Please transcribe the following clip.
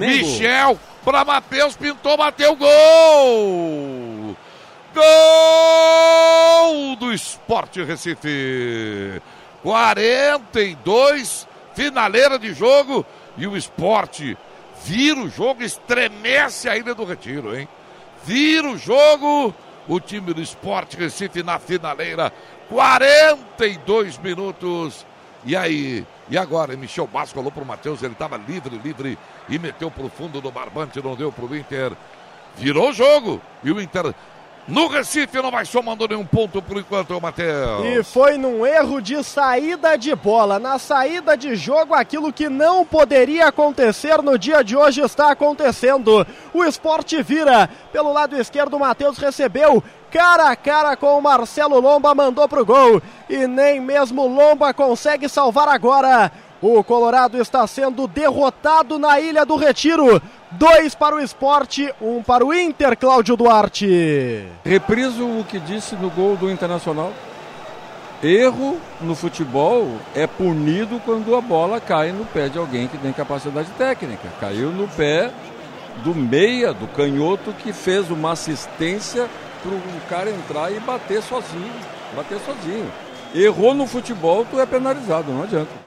Michel para Matheus, pintou, bateu gol! Gol do Esporte Recife! 42, finaleira de jogo e o Esporte vira o jogo, estremece a Ilha do Retiro, hein? Vira o jogo, o time do Esporte Recife na finaleira, 42 minutos. E aí, e agora, Michel Basco falou pro Matheus, ele estava livre, livre e meteu pro fundo do barbante, não deu pro Inter. Virou o jogo e o Inter no Recife não vai somando nenhum ponto por enquanto, Matheus. E foi num erro de saída de bola. Na saída de jogo, aquilo que não poderia acontecer no dia de hoje está acontecendo. O esporte vira. Pelo lado esquerdo, o Matheus recebeu. Cara a cara com o Marcelo Lomba, mandou pro gol. E nem mesmo Lomba consegue salvar agora. O Colorado está sendo derrotado na Ilha do Retiro. Dois para o esporte, um para o Inter, Cláudio Duarte. Repriso o que disse no gol do Internacional. Erro no futebol é punido quando a bola cai no pé de alguém que tem capacidade técnica. Caiu no pé do meia, do canhoto, que fez uma assistência para o cara entrar e bater sozinho. Bater sozinho. Errou no futebol, tu é penalizado, não adianta.